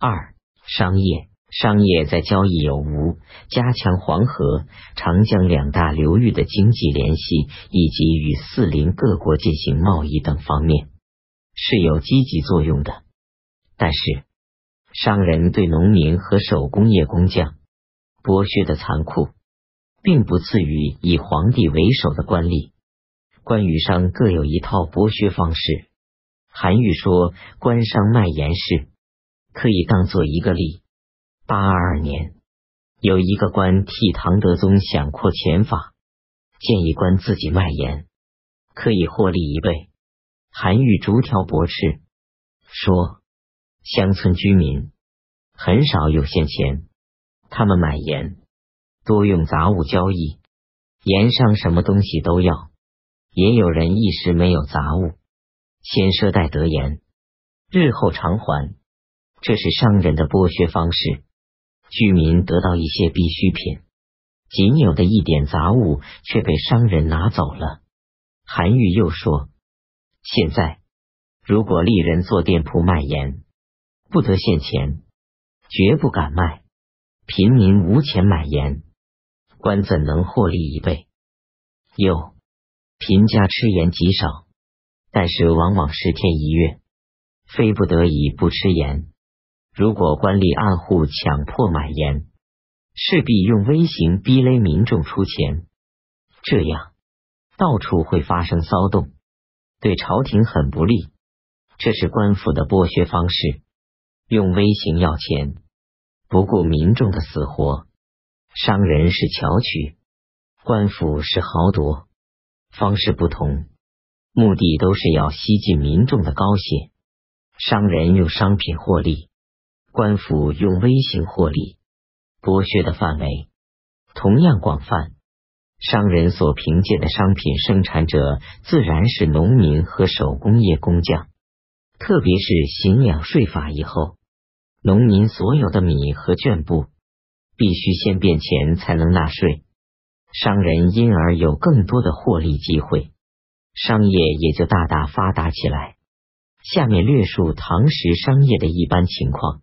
二、商业。商业在交易有无、加强黄河、长江两大流域的经济联系，以及与四邻各国进行贸易等方面，是有积极作用的。但是，商人对农民和手工业工匠剥削的残酷，并不次于以皇帝为首的官吏。官与商各有一套剥削方式。韩愈说：“官商卖盐市，可以当做一个例。”八二二年，有一个官替唐德宗想扩钱法，建议官自己卖盐，可以获利一倍。韩愈逐条驳斥，说：乡村居民很少有现钱，他们买盐多用杂物交易，盐商什么东西都要。也有人一时没有杂物，先赊贷得盐，日后偿还，这是商人的剥削方式。居民得到一些必需品，仅有的一点杂物却被商人拿走了。韩愈又说：“现在如果利人做店铺卖盐，不得现钱，绝不敢卖。平民无钱买盐，官怎能获利一倍？又贫家吃盐极少，但是往往十天一月，非不得已不吃盐。”如果官吏暗户强迫买盐，势必用威刑逼勒民众出钱，这样到处会发生骚动，对朝廷很不利。这是官府的剥削方式，用威刑要钱，不顾民众的死活。商人是巧取，官府是豪夺，方式不同，目的都是要吸进民众的高血。商人用商品获利。官府用微型获利，剥削的范围同样广泛。商人所凭借的商品生产者，自然是农民和手工业工匠。特别是行养税法以后，农民所有的米和绢布必须先变钱才能纳税，商人因而有更多的获利机会，商业也就大大发达起来。下面略述唐时商业的一般情况。